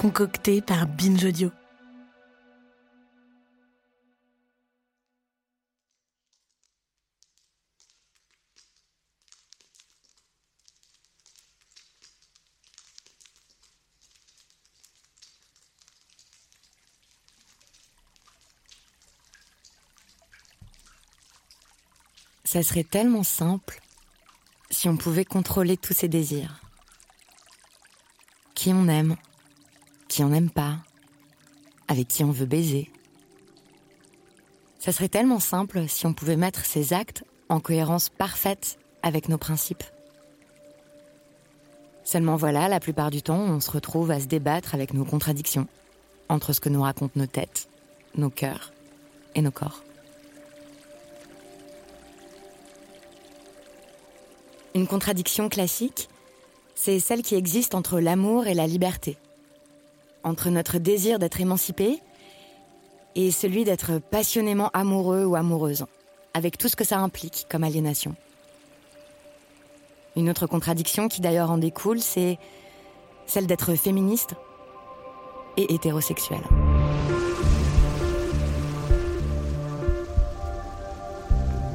Concocté par Binge. Ça serait tellement simple si on pouvait contrôler tous ses désirs. Qui on aime, qui on n'aime pas, avec qui on veut baiser. Ça serait tellement simple si on pouvait mettre ses actes en cohérence parfaite avec nos principes. Seulement voilà, la plupart du temps, on se retrouve à se débattre avec nos contradictions, entre ce que nous racontent nos têtes, nos cœurs et nos corps. Une contradiction classique, c'est celle qui existe entre l'amour et la liberté, entre notre désir d'être émancipé et celui d'être passionnément amoureux ou amoureuse, avec tout ce que ça implique comme aliénation. Une autre contradiction qui d'ailleurs en découle, c'est celle d'être féministe et hétérosexuelle.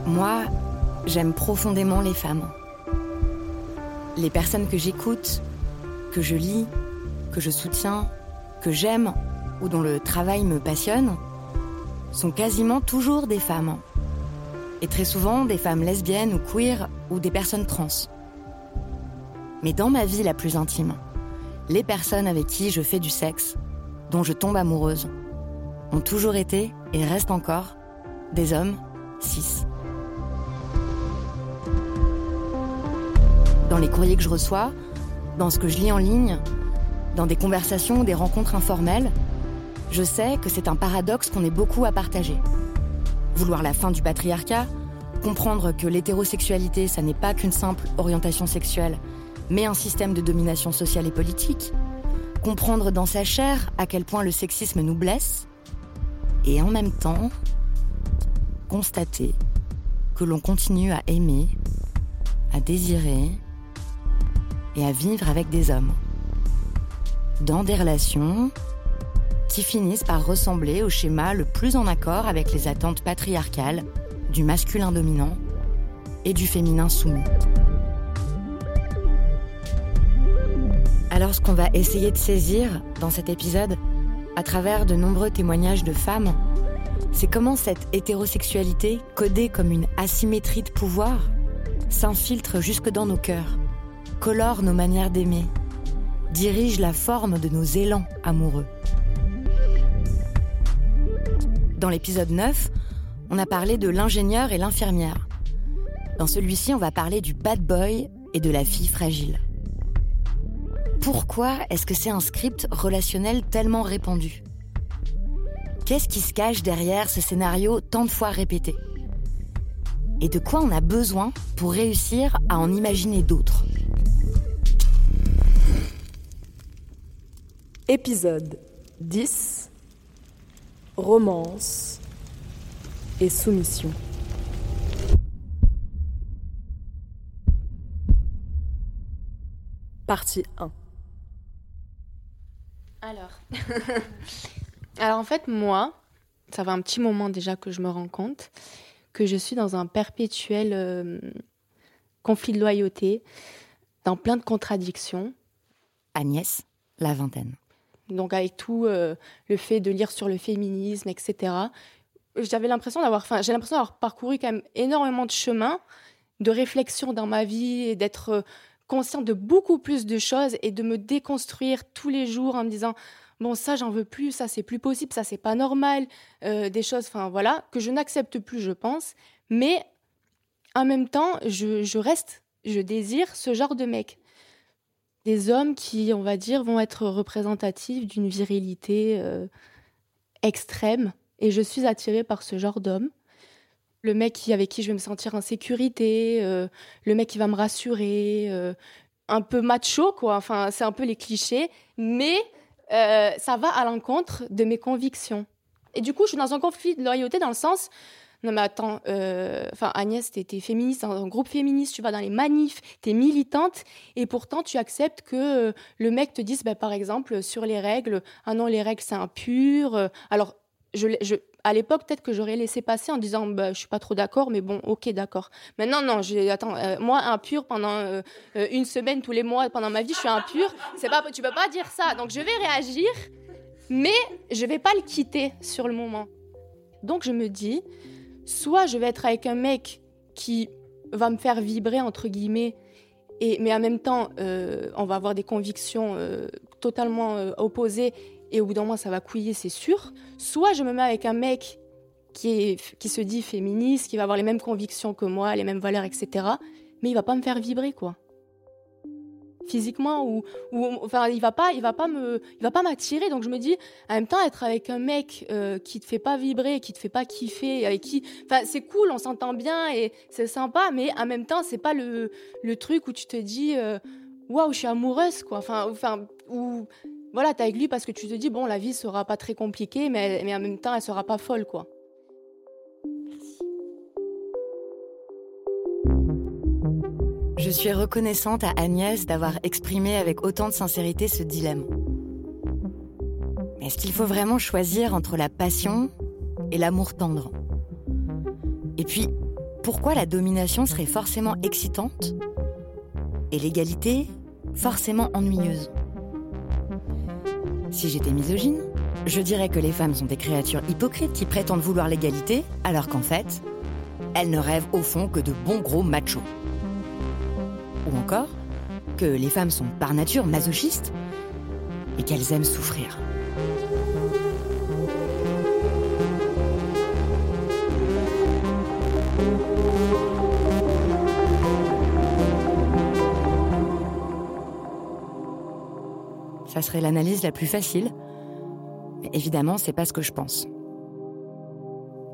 Moi, j'aime profondément les femmes. Les personnes que j'écoute, que je lis, que je soutiens, que j'aime ou dont le travail me passionne, sont quasiment toujours des femmes. Et très souvent des femmes lesbiennes ou queer ou des personnes trans. Mais dans ma vie la plus intime, les personnes avec qui je fais du sexe, dont je tombe amoureuse, ont toujours été et restent encore des hommes cis. dans les courriers que je reçois, dans ce que je lis en ligne, dans des conversations ou des rencontres informelles, je sais que c'est un paradoxe qu'on est beaucoup à partager. Vouloir la fin du patriarcat, comprendre que l'hétérosexualité, ça n'est pas qu'une simple orientation sexuelle, mais un système de domination sociale et politique, comprendre dans sa chair à quel point le sexisme nous blesse, et en même temps, constater que l'on continue à aimer, à désirer, et à vivre avec des hommes. Dans des relations qui finissent par ressembler au schéma le plus en accord avec les attentes patriarcales du masculin dominant et du féminin soumis. Alors ce qu'on va essayer de saisir dans cet épisode, à travers de nombreux témoignages de femmes, c'est comment cette hétérosexualité, codée comme une asymétrie de pouvoir, s'infiltre jusque dans nos cœurs colore nos manières d'aimer, dirige la forme de nos élans amoureux. Dans l'épisode 9, on a parlé de l'ingénieur et l'infirmière. Dans celui-ci, on va parler du bad boy et de la fille fragile. Pourquoi est-ce que c'est un script relationnel tellement répandu? Qu'est-ce qui se cache derrière ce scénario tant de fois répété? Et de quoi on a besoin pour réussir à en imaginer d'autres? Épisode 10 Romance et soumission. Partie 1 Alors. Alors en fait, moi, ça fait un petit moment déjà que je me rends compte que je suis dans un perpétuel euh, conflit de loyauté, dans plein de contradictions. Agnès, la vingtaine donc avec tout euh, le fait de lire sur le féminisme, etc. J'avais l'impression d'avoir, enfin, j'ai l'impression d'avoir parcouru quand même énormément de chemin, de réflexion dans ma vie et d'être euh, consciente de beaucoup plus de choses et de me déconstruire tous les jours en me disant bon ça j'en veux plus, ça c'est plus possible, ça c'est pas normal, euh, des choses, enfin voilà, que je n'accepte plus, je pense, mais en même temps, je, reste, je désire ce genre de mec. Des hommes qui, on va dire, vont être représentatifs d'une virilité euh, extrême. Et je suis attirée par ce genre d'homme. Le mec avec qui je vais me sentir en sécurité, euh, le mec qui va me rassurer, euh, un peu macho, quoi. Enfin, c'est un peu les clichés, mais ça va à l'encontre de mes convictions. Et du coup, je suis dans un conflit de loyauté dans le sens, non mais attends, euh, enfin Agnès, t'es féministe dans un groupe féministe, tu vas dans les manifs, t'es militante, et pourtant tu acceptes que euh, le mec te dise, bah, par exemple, sur les règles, ah non, les règles c'est impur. Euh, alors, à l'époque, peut-être que j'aurais laissé passer en disant, bah, je suis pas trop d'accord, mais bon, ok, d'accord. Maintenant, non, j'ai, attends, moi, impur pendant une semaine, tous les mois, pendant ma vie, je suis impur. C'est pas, tu peux pas dire ça. Donc, je vais réagir, mais je vais pas le quitter sur le moment. Donc, je me dis, soit je vais être avec un mec qui va me faire vibrer, entre guillemets, et, mais en même temps, euh, on va avoir des convictions euh, totalement euh, opposées, et au bout d'un moment, ça va couiller, c'est sûr. Soit je me mets avec un mec qui, qui se dit féministe, qui va avoir les mêmes convictions que moi, les mêmes valeurs, etc., mais il va pas me faire vibrer, quoi physiquement ou, enfin il va pas il va pas me il va pas m'attirer. Donc je me dis en même temps être avec un mec euh, qui te fait pas vibrer qui te fait pas kiffer avec qui enfin c'est cool on s'entend bien et c'est sympa mais en même temps c'est pas le, le truc où tu te dis euh, waouh je suis amoureuse quoi. Enfin enfin ou voilà t'es avec lui parce que tu te dis bon la vie sera pas très compliquée mais mais en même temps elle sera pas folle quoi suis reconnaissante à Agnès d'avoir exprimé avec autant de sincérité ce dilemme. Est-ce qu'il faut vraiment choisir entre la passion et l'amour tendre? Et puis, pourquoi la domination serait forcément excitante et l'égalité forcément ennuyeuse? Si j'étais misogyne, je dirais que les femmes sont des créatures hypocrites qui prétendent vouloir l'égalité, alors qu'en fait, elles ne rêvent au fond que de bons gros machos ou encore que les femmes sont par nature masochistes et qu'elles aiment souffrir. Ça serait l'analyse la plus facile, mais évidemment, c'est pas ce que je pense.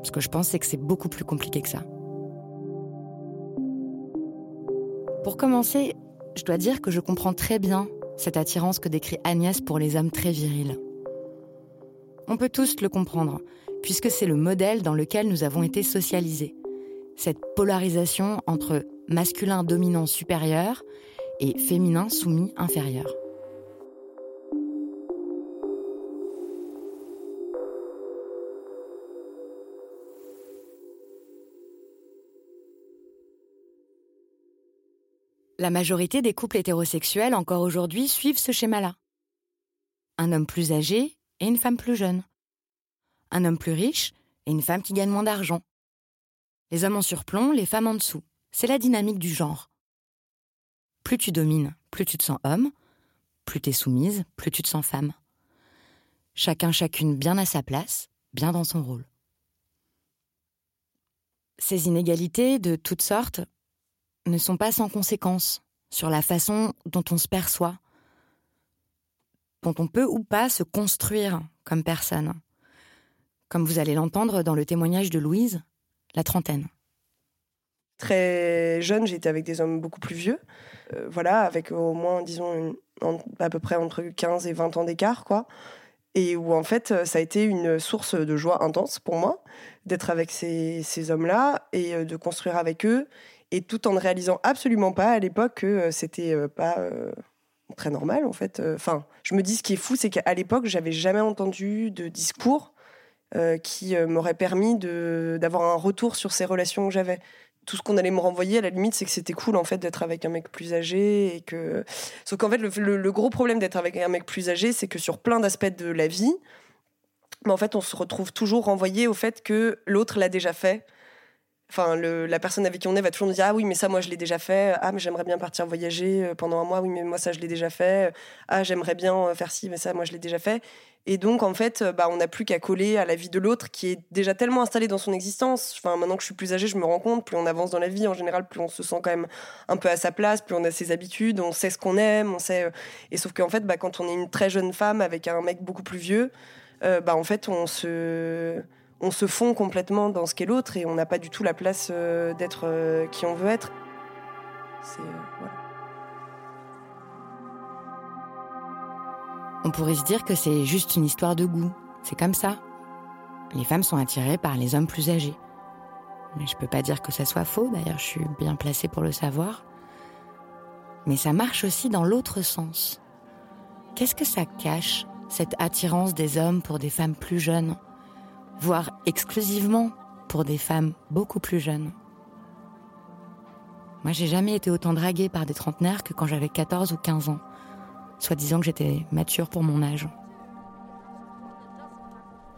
Ce que je pense, c'est que c'est beaucoup plus compliqué que ça. Pour commencer, je dois dire que je comprends très bien cette attirance que décrit Agnès pour les hommes très virils. On peut tous le comprendre, puisque c'est le modèle dans lequel nous avons été socialisés. Cette polarisation entre masculin dominant supérieur et féminin soumis inférieur. La majorité des couples hétérosexuels encore aujourd'hui suivent ce schéma-là. Un homme plus âgé et une femme plus jeune. Un homme plus riche et une femme qui gagne moins d'argent. Les hommes en surplomb, les femmes en dessous. C'est la dynamique du genre. Plus tu domines, plus tu te sens homme, plus t'es soumise, plus tu te sens femme. Chacun chacune bien à sa place, bien dans son rôle. Ces inégalités de toutes sortes ne sont pas sans conséquences sur la façon dont on se perçoit, dont on peut ou pas se construire comme personne, comme vous allez l'entendre dans le témoignage de Louise, la trentaine. Très jeune, j'étais avec des hommes beaucoup plus vieux, euh, voilà, avec au moins, disons, à peu près entre 15 et 20 ans d'écart, quoi. Et où en fait, ça a été une source de joie intense pour moi d'être avec ces, ces hommes-là et euh, de construire avec eux et tout en ne réalisant absolument pas à l'époque que euh, c'était euh, pas très normal en fait. Enfin, je me dis ce qui est fou, c'est qu'à l'époque, j'avais jamais entendu de discours qui m'aurait permis d'avoir un retour sur ces relations que j'avais. Tout ce qu'on allait me renvoyer, à la limite, c'est que c'était cool en fait d'être avec un mec plus âgé et que. Sauf qu'en fait, le, gros problème d'être avec un mec plus âgé, c'est que sur plein d'aspects de la vie, mais en fait, on se retrouve toujours renvoyé au fait que l'autre l'a déjà fait Enfin, la personne avec qui on est va toujours nous dire Ah oui, mais ça, moi, je l'ai déjà fait. Ah, mais j'aimerais bien partir voyager euh, pendant un mois. Oui, mais moi, ça, je l'ai déjà fait. Ah, j'aimerais bien euh, faire ci, mais ça, moi, je l'ai déjà fait. Et donc, en fait, euh, bah, on n'a plus qu'à coller à la vie de l'autre qui est déjà tellement installée dans son existence. Enfin, maintenant que je suis plus âgée, je me rends compte, plus on avance dans la vie, en général, plus on se sent quand même un peu à sa place, plus on a ses habitudes, on sait ce qu'on aime, on sait. Et sauf qu'en fait, bah, quand on est une très jeune femme avec un mec beaucoup plus vieux, bah, en fait, on se on se fond complètement dans ce qu'est l'autre et on n'a pas du tout la place euh, d'être euh, qui on veut être. C'est euh, On pourrait se dire que c'est juste une histoire de goût. C'est comme ça. Les femmes sont attirées par les hommes plus âgés. Mais je peux pas dire que ça soit faux, d'ailleurs je suis bien placée pour le savoir. Mais ça marche aussi dans l'autre sens. Qu'est-ce que ça cache, cette attirance des hommes pour des femmes plus jeunes? Voire exclusivement pour des femmes beaucoup plus jeunes. Moi, j'ai jamais été autant draguée par des trentenaires que quand j'avais 14 ou 15 ans, soit disant que j'étais mature pour mon âge.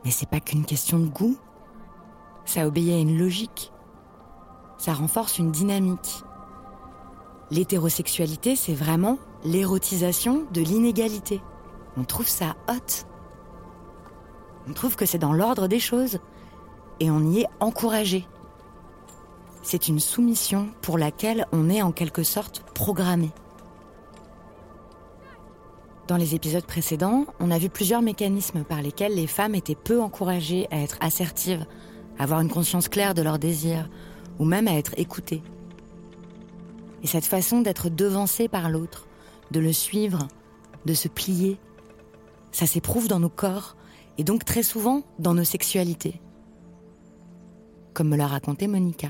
Mais c'est pas qu'une question de goût. Ça obéit à une logique. Ça renforce une dynamique. L'hétérosexualité, c'est vraiment l'érotisation de l'inégalité. On trouve ça hot. On trouve que c'est dans l'ordre des choses et on y est encouragé. C'est une soumission pour laquelle on est en quelque sorte programmé. Dans les épisodes précédents, on a vu plusieurs mécanismes par lesquels les femmes étaient peu encouragées à être assertives, à avoir une conscience claire de leurs désirs, ou même à être écoutées. Et cette façon d'être devancée par l'autre, de le suivre, de se plier, ça s'éprouve dans nos corps et donc très souvent dans nos sexualités. Comme me l'a raconté Monica.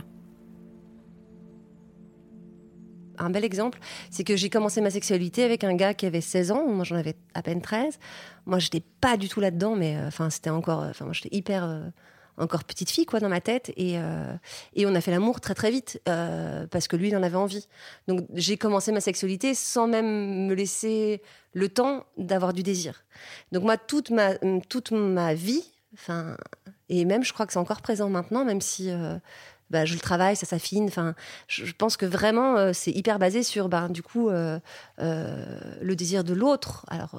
Un bel exemple, c'est que j'ai commencé ma sexualité avec un gars qui avait 16 ans, moi j'en avais à peine 13. Moi j'étais pas du tout là-dedans, mais euh, enfin c'était encore, euh, enfin moi j'étais hyper euh, encore petite fille quoi dans ma tête et, euh, et on a fait l'amour très très vite euh, parce que lui il en avait envie. Donc j'ai commencé ma sexualité sans même me laisser le temps d'avoir du désir. Donc moi toute ma toute ma vie, enfin et même je crois que c'est encore présent maintenant même si euh, bah, je le travaille, ça s'affine. Enfin, je, pense que vraiment, c'est hyper basé sur, bah, du coup, le désir de l'autre. Alors,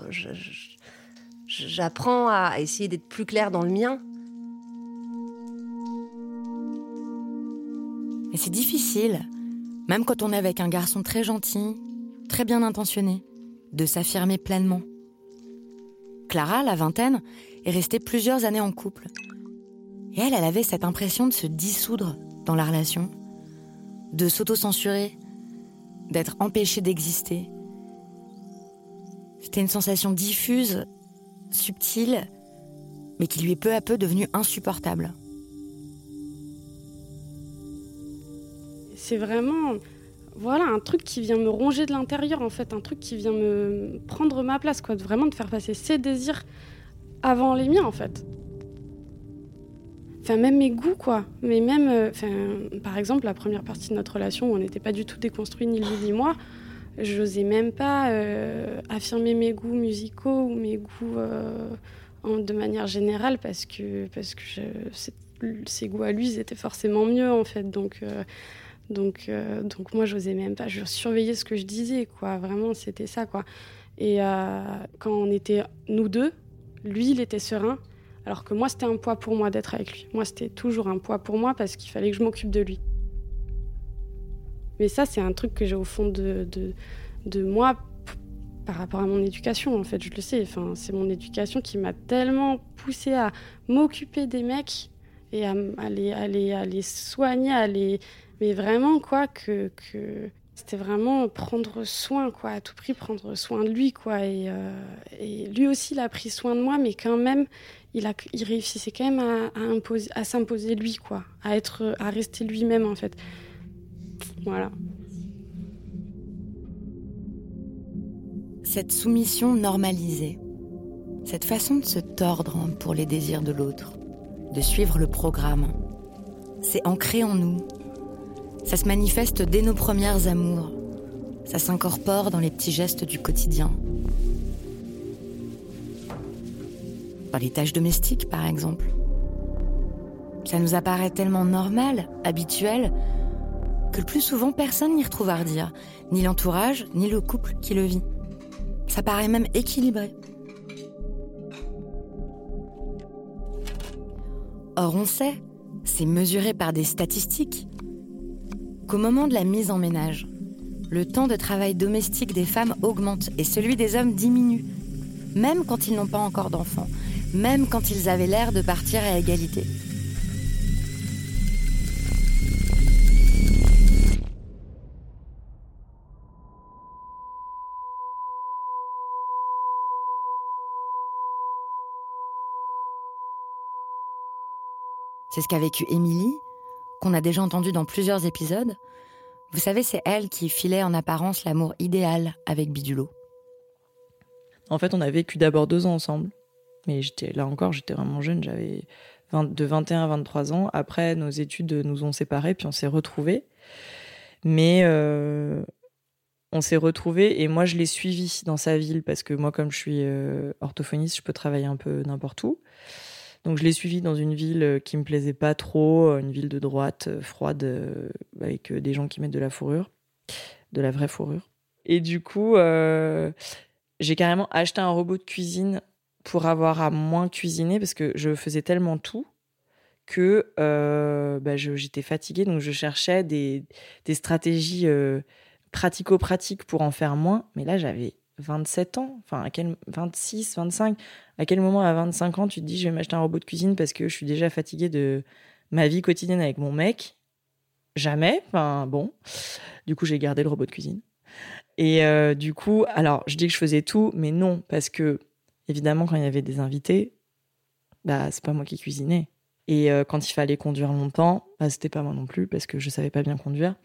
j'apprends à essayer d'être plus clair dans le mien, Et c'est difficile, même quand on est avec un garçon très gentil, très bien intentionné, de s'affirmer pleinement. Clara, la vingtaine, est restée plusieurs années en couple. Et elle, elle avait cette impression de se dissoudre dans la relation, de s'auto-censurer, d'être empêchée d'exister. C'était une sensation diffuse, subtile, mais qui lui est peu à peu devenue insupportable. C'est vraiment voilà un truc qui vient me ronger de l'intérieur en fait un truc qui vient me prendre ma place quoi vraiment de faire passer ses désirs avant les miens en fait. Enfin même mes goûts quoi. Mais même euh, enfin par exemple la première partie de notre relation où on n'était pas du tout déconstruit ni lui ni moi j'osais même pas euh, affirmer mes goûts musicaux ou mes goûts euh, en, de manière générale parce que parce que ses goûts à lui ils étaient forcément mieux en fait. Donc donc, euh, donc moi, j'osais même pas. Je surveillais ce que je disais, quoi. Vraiment, c'était ça, quoi. Et euh, quand on était nous deux, lui, il était serein, alors que moi, c'était un poids pour moi d'être avec lui. Moi, c'était toujours un poids pour moi parce qu'il fallait que je m'occupe de lui. Mais ça, c'est un truc que j'ai au fond de, de, de moi par rapport à mon éducation, en fait, je le sais. Enfin, c'est mon éducation qui m'a tellement poussée à m'occuper des mecs et à, à, les, à, à les soigner, à les, mais vraiment quoi que, que c'était vraiment prendre soin quoi à tout prix prendre soin de lui quoi. Et, euh, et lui aussi il a pris soin de moi mais quand même il a il réussissait quand même à, à imposer à s'imposer lui quoi. À être à rester lui-même en fait. Voilà. Cette soumission normalisée. Cette façon de se tordre pour les désirs de l'autre. De suivre le programme. C'est ancré en nous ça se manifeste dès nos premières amours. Ça s'incorpore dans les petits gestes du quotidien. Dans les tâches domestiques, par exemple. Ça nous apparaît tellement normal, habituel, que le plus souvent personne n'y retrouve à redire, ni l'entourage, ni le couple qui le vit. Ça paraît même équilibré. Or on sait, c'est mesuré par des statistiques, qu'au moment de la mise en ménage, le temps de travail domestique des femmes augmente et celui des hommes diminue, même quand ils n'ont pas encore d'enfants, même quand ils avaient l'air de partir à égalité. C'est ce qu'a vécu Émilie, qu'on a déjà entendu dans plusieurs épisodes. Vous savez, c'est elle qui filait en apparence l'amour idéal avec Bidulot. En fait, on a vécu d'abord deux ans ensemble. Mais j'étais là encore, j'étais vraiment jeune, j'avais de 21 à 23 ans. Après, nos études nous ont séparés, puis on s'est retrouvés. Mais euh, on s'est retrouvés et moi, je l'ai suivi dans sa ville parce que moi, comme je suis euh, orthophoniste, je peux travailler un peu n'importe où. Donc je l'ai suivi dans une ville euh, qui me plaisait pas trop, euh, une ville de droite, euh, froide, avec des gens qui mettent de la fourrure, de la vraie fourrure. Et du coup, j'ai carrément acheté un robot de cuisine pour avoir à moins cuisiner parce que je faisais tellement tout que bah, j'étais fatiguée. Donc je cherchais des, des stratégies pratico-pratiques pour en faire moins. Mais là, j'avais 27 ans, enfin à quel 26, 25, à quel moment à 25 ans tu te dis je vais m'acheter un robot de cuisine parce que je suis déjà fatiguée de ma vie quotidienne avec mon mec? Jamais, enfin bon. Du coup, j'ai gardé le robot de cuisine. Et euh, du coup, alors je dis que je faisais tout, mais non parce que évidemment quand il y avait des invités, bah c'est pas moi qui cuisinais. Et euh, quand il fallait conduire longtemps, bah, c'était pas moi non plus parce que je savais pas bien conduire.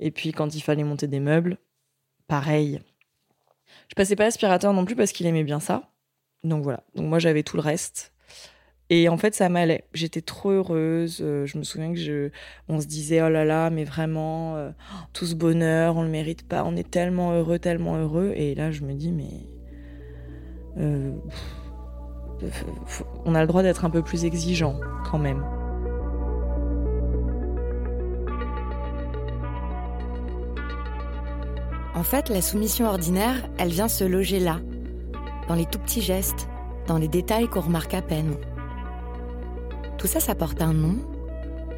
Et puis quand il fallait monter des meubles, pareil, je passais pas l'aspirateur non plus parce qu'il aimait bien ça. Donc voilà. Donc moi j'avais tout le reste. Et en fait, ça m'allait. J'étais trop heureuse. Euh, je me souviens que je, on se disait, oh là là, mais vraiment, euh, tout ce bonheur, on le mérite pas. On est tellement heureux, tellement heureux. Et là, je me dis, mais euh, on a le droit d'être un peu plus exigeant quand même. En fait, la soumission ordinaire, elle vient se loger là, dans les tout petits gestes, dans les détails qu'on remarque à peine. Tout ça, ça porte un nom,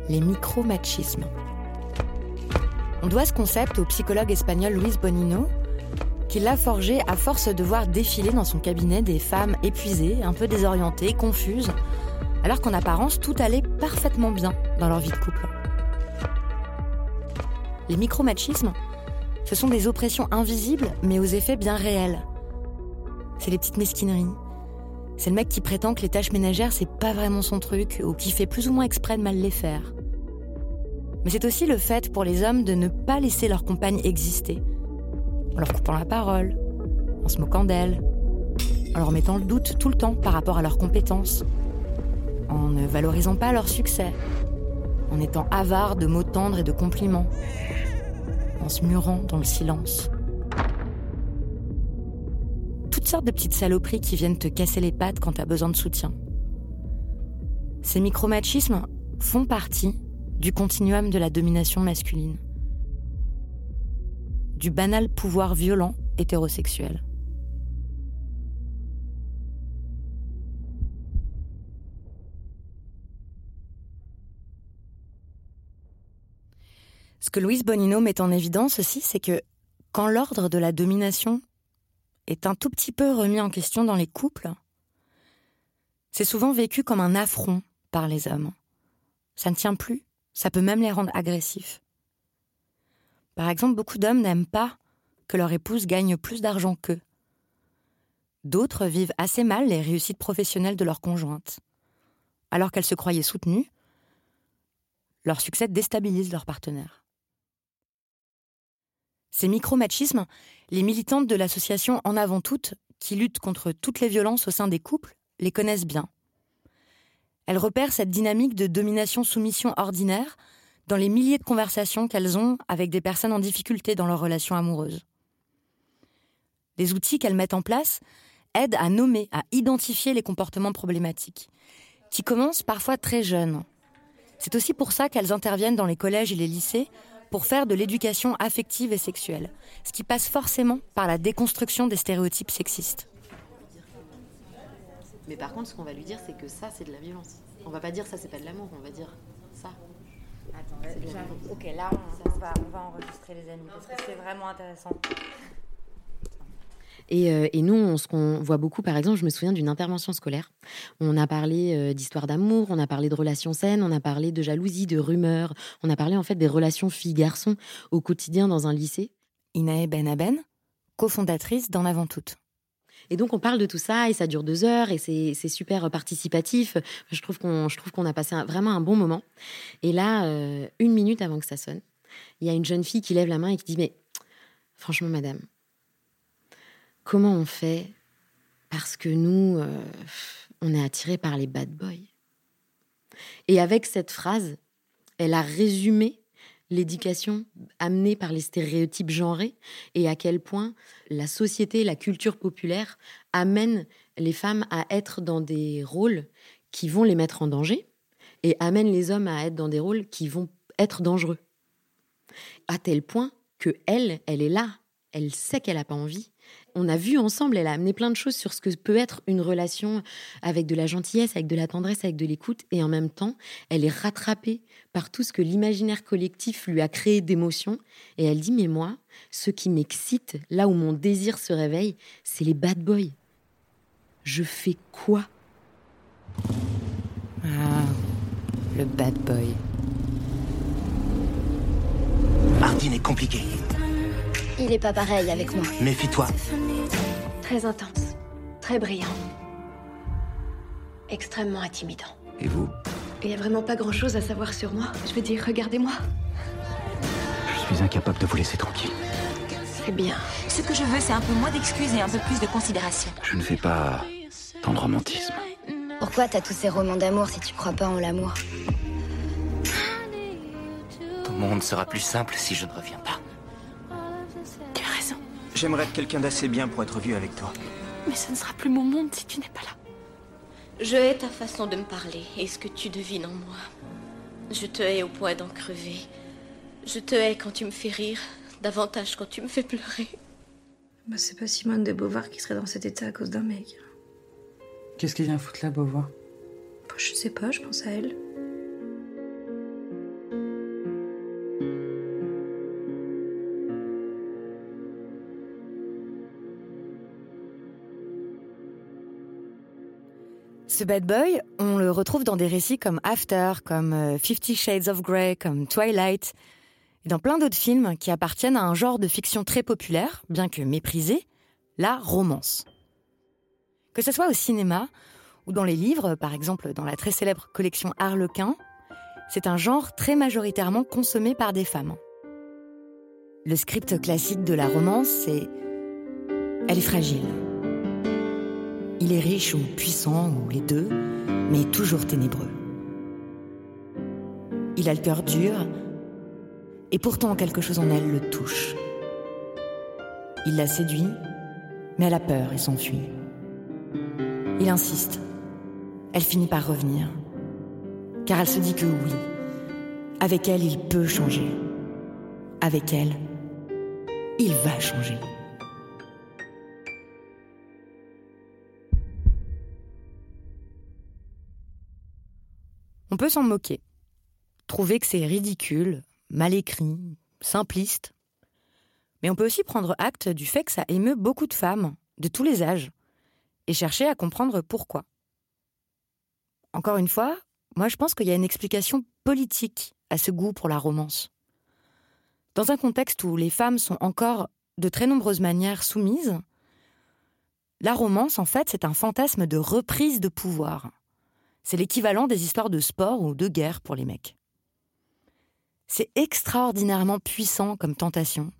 les micro-machismes. On doit ce concept au psychologue espagnol Luis Bonino, qui l'a forgé à force de voir défiler dans son cabinet des femmes épuisées, un peu désorientées, confuses, alors qu'en apparence tout allait parfaitement bien dans leur vie de couple. Les micro-machismes, ce sont des oppressions invisibles, mais aux effets bien réels. C'est les petites mesquineries. C'est le mec qui prétend que les tâches ménagères, c'est pas vraiment son truc, ou qui fait plus ou moins exprès de mal les faire. Mais c'est aussi le fait pour les hommes de ne pas laisser leur compagne exister. En leur coupant la parole, en se moquant d'elle, en leur mettant le doute tout le temps par rapport à leurs compétences, en ne valorisant pas leur succès, en étant avare de mots tendres et de compliments en se murant dans le silence. Toutes sortes de petites saloperies qui viennent te casser les pattes quand t'as besoin de soutien. Ces micromachismes font partie du continuum de la domination masculine, du banal pouvoir violent hétérosexuel. Ce que Louise Bonino met en évidence aussi, c'est que quand l'ordre de la domination est un tout petit peu remis en question dans les couples, c'est souvent vécu comme un affront par les hommes. Ça ne tient plus, ça peut même les rendre agressifs. Par exemple, beaucoup d'hommes n'aiment pas que leur épouse gagne plus d'argent qu'eux. D'autres vivent assez mal les réussites professionnelles de leur conjointe. Alors qu'elles se croyaient soutenues, leur succès déstabilise leur partenaire. Ces micro-machismes, les militantes de l'association En avant toutes, qui lutte contre toutes les violences au sein des couples, les connaissent bien. Elles repèrent cette dynamique de domination-soumission ordinaire dans les milliers de conversations qu'elles ont avec des personnes en difficulté dans leurs relations amoureuses. Les outils qu'elles mettent en place aident à nommer, à identifier les comportements problématiques, qui commencent parfois très jeunes. C'est aussi pour ça qu'elles interviennent dans les collèges et les lycées pour faire de l'éducation affective et sexuelle, ce qui passe forcément par la déconstruction des stéréotypes sexistes. Mais par contre, ce qu'on va lui dire, c'est que ça, c'est de la violence. On va pas dire ça, c'est pas de l'amour, on va dire ça. Attends, ok, là, on, va, on va enregistrer les amis, parce que c'est vraiment intéressant. Et, euh, et, nous, ce qu'on voit beaucoup, par exemple, je me souviens d'une intervention scolaire. On a parlé euh, d'histoire d'amour, on a parlé de relations saines, on a parlé de jalousie, de rumeurs, on a parlé en fait des relations filles-garçons au quotidien dans un lycée. Inae Benaben, cofondatrice d'En Avant Toutes. Et donc on parle de tout ça et ça dure deux heures et c'est super participatif. Je trouve qu'on je trouve qu'on a passé vraiment un bon moment. Et là, euh, une minute avant que ça sonne, il y a une jeune fille qui lève la main et qui dit mais franchement madame, comment on fait Parce que nous, euh, on est attirés par les bad boys. Et avec cette phrase, elle a résumé l'éducation amenée par les stéréotypes genrés et à quel point la société, la culture populaire amène les femmes à être dans des rôles qui vont les mettre en danger et amène les hommes à être dans des rôles qui vont être dangereux. À tel point que elle, elle est là, elle sait qu'elle n'a pas envie, on a vu ensemble, elle a amené plein de choses sur ce que peut être une relation avec de la gentillesse, avec de la tendresse, avec de l'écoute, et en même temps, elle est rattrapée par tout ce que l'imaginaire collectif lui a créé d'émotions, et elle dit, mais moi, ce qui m'excite, là où mon désir se réveille, c'est les bad boys. Je fais quoi? Ah, le bad boy. Martine est compliquée. Il est pas pareil avec moi. Méfie-toi. Très intense, très brillant, extrêmement intimidant. Et vous Il y a vraiment pas grand-chose à savoir sur moi. Je veux dire, regardez-moi. Je suis incapable de vous laisser tranquille. C'est bien. Ce que je veux, c'est un peu moins d'excuses et un peu plus de considération. Je ne fais pas tant de romantisme. Pourquoi t'as tous ces romans d'amour si tu crois pas en l'amour? Ton monde sera plus simple si je ne reviens pas. J'aimerais être quelqu'un d'assez bien pour être vieux avec toi. Mais ce ne sera plus mon monde si tu n'es pas là. Je hais ta façon de me parler et ce que tu devines en moi. Je te hais au point d'en crever. Je te hais quand tu me fais rire, davantage quand tu me fais pleurer. Bah, c'est pas Simone de Beauvoir qui serait dans cet état à cause d'un mec. Qu'est-ce qui vient foutre là, Beauvoir? Bah, Je sais pas, je pense à elle. Ce bad boy, on le retrouve dans des récits comme After, comme euh, Fifty Shades of Grey, comme Twilight, et dans plein d'autres films qui appartiennent à un genre de fiction très populaire, bien que méprisé, la romance. Que ce soit au cinéma ou dans les livres, par exemple dans la très célèbre collection Harlequin, c'est un genre très majoritairement consommé par des femmes. Le script classique de la romance, c'est Elle est fragile. Il est riche ou puissant, ou les deux, mais toujours ténébreux. Il a le cœur dur, et pourtant quelque chose en elle le touche. Il la séduit, mais elle a peur et s'enfuit. Il insiste. Elle finit par revenir, car elle se dit que oui, avec elle, il peut changer. Avec elle, il va changer. On peut s'en moquer, trouver que c'est ridicule, mal écrit, simpliste. Mais on peut aussi prendre acte du fait que ça émeut beaucoup de femmes, de tous les âges, et chercher à comprendre pourquoi. Encore une fois, moi je pense qu'il y a une explication politique à ce goût pour la romance. Dans un contexte où les femmes sont encore de très nombreuses manières soumises, la romance, en fait, c'est un fantasme de reprise de pouvoir. C'est l'équivalent des histoires de sport ou de guerre pour les mecs. C'est extraordinairement puissant comme tentation.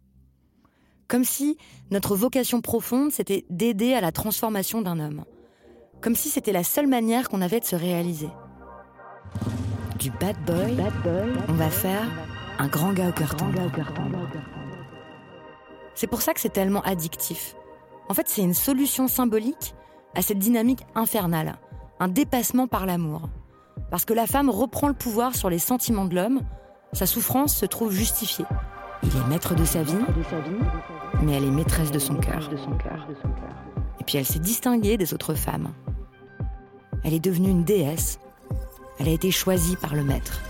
Comme si notre vocation profonde, c'était d'aider à la transformation d'un homme. Comme si c'était la seule manière qu'on avait de se réaliser. Du bad boy, on va faire un grand gars au cœur. C'est pour ça que c'est tellement addictif. En fait, c'est une solution symbolique à cette dynamique infernale un dépassement par l'amour. Parce que la femme reprend le pouvoir sur les sentiments de l'homme, sa souffrance se trouve justifiée. Il est maître de sa vie, mais elle est maîtresse de son cœur. Et puis elle s'est distinguée des autres femmes. Elle est devenue une déesse. Elle a été choisie par le maître.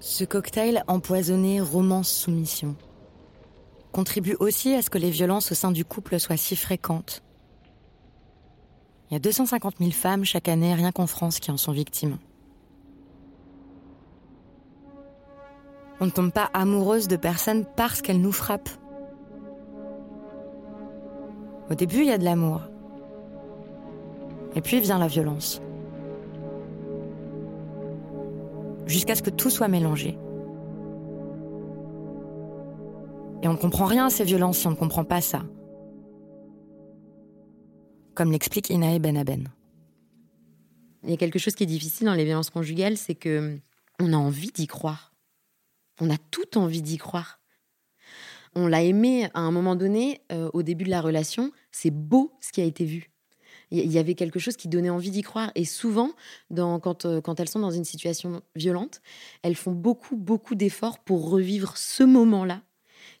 Ce cocktail empoisonné romance-soumission contribue aussi à ce que les violences au sein du couple soient si fréquentes. Il y a 250 000 femmes chaque année, rien qu'en France, qui en sont victimes. On ne tombe pas amoureuse de personnes parce qu'elles nous frappent. Au début, il y a de l'amour. Et puis vient la violence. Jusqu'à ce que tout soit mélangé. Et on ne comprend rien à ces violences si on ne comprend pas ça. Comme l'explique Inae Benaben. Il y a quelque chose qui est difficile dans les violences conjugales, c'est que on a envie d'y croire. On a tout envie d'y croire. On l'a aimé à un moment donné, euh, au début de la relation. C'est beau ce qui a été vu. Il y avait quelque chose qui donnait envie d'y croire. Et souvent, euh, quand elles sont dans une situation violente, elles font beaucoup, beaucoup d'efforts pour revivre ce moment-là,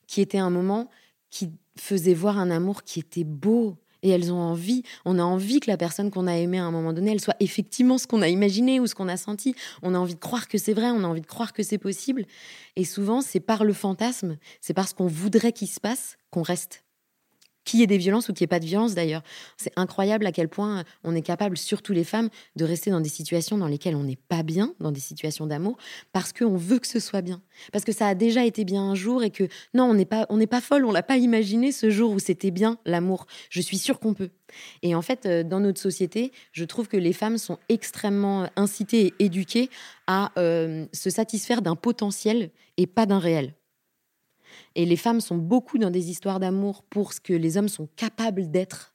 qui était un moment qui faisait voir un amour qui était beau, et elles ont envie, on a envie que la personne qu'on a aimée à un moment donné, elle soit effectivement ce qu'on a imaginé ou ce qu'on a senti. On a envie de croire que c'est vrai, on a envie de croire que c'est possible. Et souvent, c'est par le fantasme, c'est parce qu'on voudrait qu'il se passe qu'on reste qu'il y ait des violences ou qu'il n'y ait pas de violence d'ailleurs. C'est incroyable à quel point on est capable, surtout les femmes, de rester dans des situations dans lesquelles on n'est pas bien, dans des situations d'amour, parce qu'on veut que ce soit bien. Parce que ça a déjà été bien un jour et que non, on n'est pas, on n'est pas folle, on l'a pas imaginé ce jour où c'était bien l'amour. Je suis sûre qu'on peut. Et en fait, euh, dans notre société, je trouve que les femmes sont extrêmement incitées et éduquées à euh, se satisfaire d'un potentiel et pas d'un réel. Et les femmes sont beaucoup dans des histoires d'amour pour ce que les hommes sont capables d'être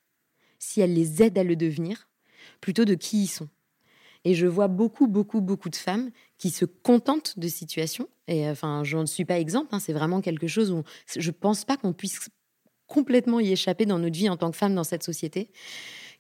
si elles les aident à le devenir, plutôt de qui ils sont. Et je vois beaucoup, beaucoup, beaucoup de femmes qui se contentent de situations. Et enfin, je n'en suis pas exemple. Hein, c'est vraiment quelque chose où je ne pense pas qu'on puisse complètement y échapper dans notre vie en tant que femme dans cette société,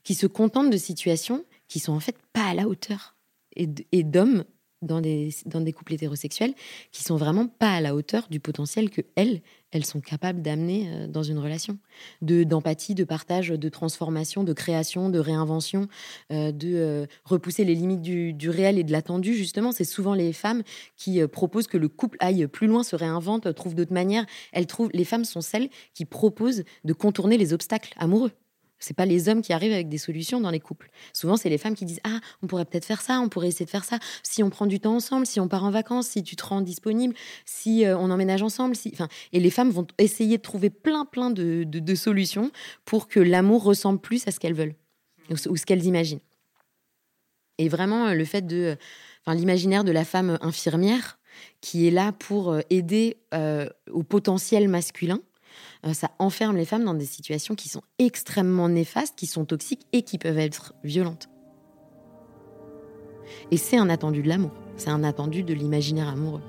qui se contentent de situations qui sont en fait pas à la hauteur et d'hommes dans des, dans des couples hétérosexuels qui sont vraiment pas à la hauteur du potentiel que elles, elles sont capables d'amener euh, dans une relation. De, d'empathie, de partage, de transformation, de création, de réinvention, euh, de euh, repousser les limites du, du, réel et de l'attendu. Justement, c'est souvent les femmes qui proposent que le couple aille plus loin, se réinvente, trouve d'autres manières. Elles trouvent, les femmes sont celles qui proposent de contourner les obstacles amoureux. C'est pas les hommes qui arrivent avec des solutions dans les couples. Souvent, c'est les femmes qui disent Ah, on pourrait peut-être faire ça, on pourrait essayer de faire ça. Si on prend du temps ensemble, si on part en vacances, si tu te rends disponible, si euh, on emménage ensemble. Enfin, et les femmes vont essayer de trouver plein, plein de, de, solutions pour que l'amour ressemble plus à ce qu'elles veulent ou, ce qu'elles imaginent. Et vraiment, euh, le fait de. Enfin, l'imaginaire de la femme infirmière qui est là pour euh, aider au potentiel masculin euh, ça enferme les femmes dans des situations qui sont extrêmement néfastes, qui sont toxiques et qui peuvent être violentes. Et c'est un attendu de l'amour, c'est un attendu de l'imaginaire amoureux.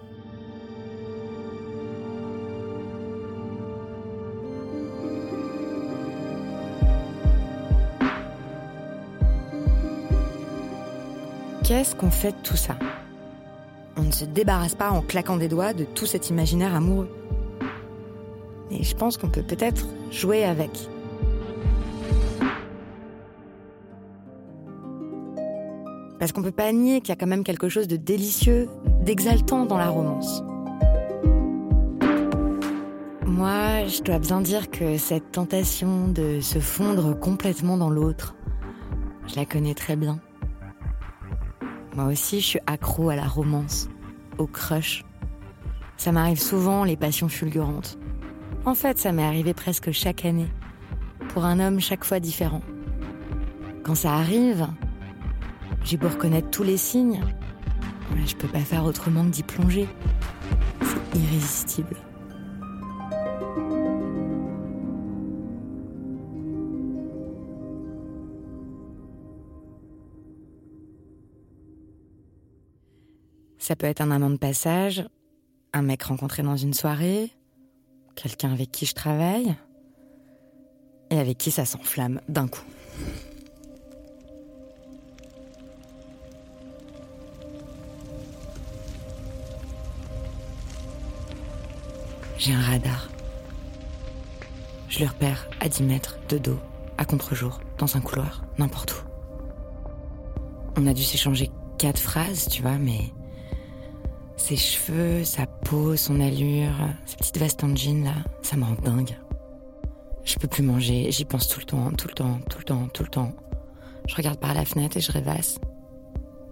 Qu'est-ce qu'on fait de tout ça? On ne se débarrasse pas en claquant des doigts de tout cet imaginaire amoureux. Et je pense qu'on peut peut-être jouer avec. Parce qu'on peut pas nier qu'il y a quand même quelque chose de délicieux, d'exaltant dans la romance. Moi, je dois bien dire que cette tentation de se fondre complètement dans l'autre, Je la connais très bien. Moi aussi, je suis accro à la romance, au crush. Ça m'arrive souvent, les passions fulgurantes. En fait, ça m'est arrivé presque chaque année, pour un homme chaque fois différent. Quand ça arrive, j'ai beau reconnaître tous les signes, je peux pas faire autrement que d'y plonger. C'est irrésistible. Ça peut être un amant de passage, un mec rencontré dans une soirée, quelqu'un avec qui je travaille, et avec qui ça s'enflamme d'un coup. J'ai un radar. Je le repère à 10 mètres de dos, à contre-jour, dans un couloir, n'importe où. On a dû s'échanger quatre phrases, tu vois, mais ses cheveux, sa peau, son allure, sa petite veste en jean là, ça me rend dingue. Je peux plus manger, j'y pense tout le temps, tout le temps, tout le temps, tout le temps. Je regarde par la fenêtre et je rêvasse.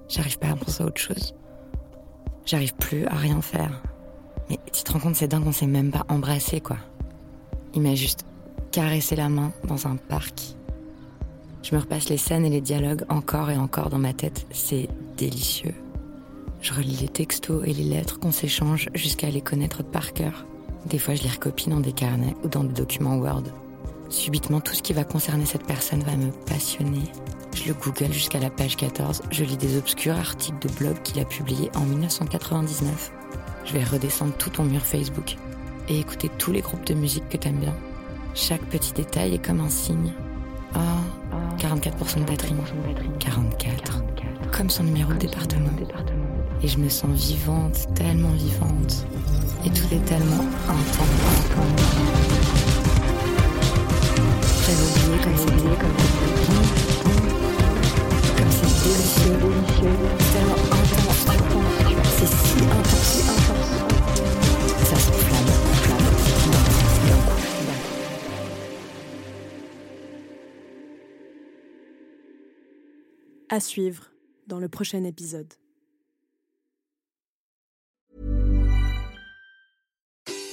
J'arrive pas à penser à autre chose. J'arrive plus à rien faire. Mais tu te rends compte, c'est dingue, on s'est même pas embrassé, quoi. Il m'a juste caressé la main dans un parc. Je me repasse les scènes et les dialogues encore et encore dans ma tête. C'est délicieux. Je relis les textos et les lettres qu'on s'échange jusqu'à les connaître par cœur. Des fois, je les recopie dans des carnets ou dans des documents Word. Subitement, tout ce qui va concerner cette personne va me passionner. Je le google jusqu'à la page 14. Je lis des obscurs articles de blog qu'il a publiés en 1999. Je vais redescendre tout ton mur Facebook et écouter tous les groupes de musique que t'aimes bien. Chaque petit détail est comme un signe. Ah, 44% de batterie. 44. Comme son numéro de département. Et je me sens vivante, tellement vivante. Et tout est tellement intense. J'avais oublié comme oublié comme Comme c'est délicieux, délicieux. Tellement intense, intense. C'est si intense, si intense. Ça s'enflamme, enflamme, d'un coup. À suivre dans le prochain épisode.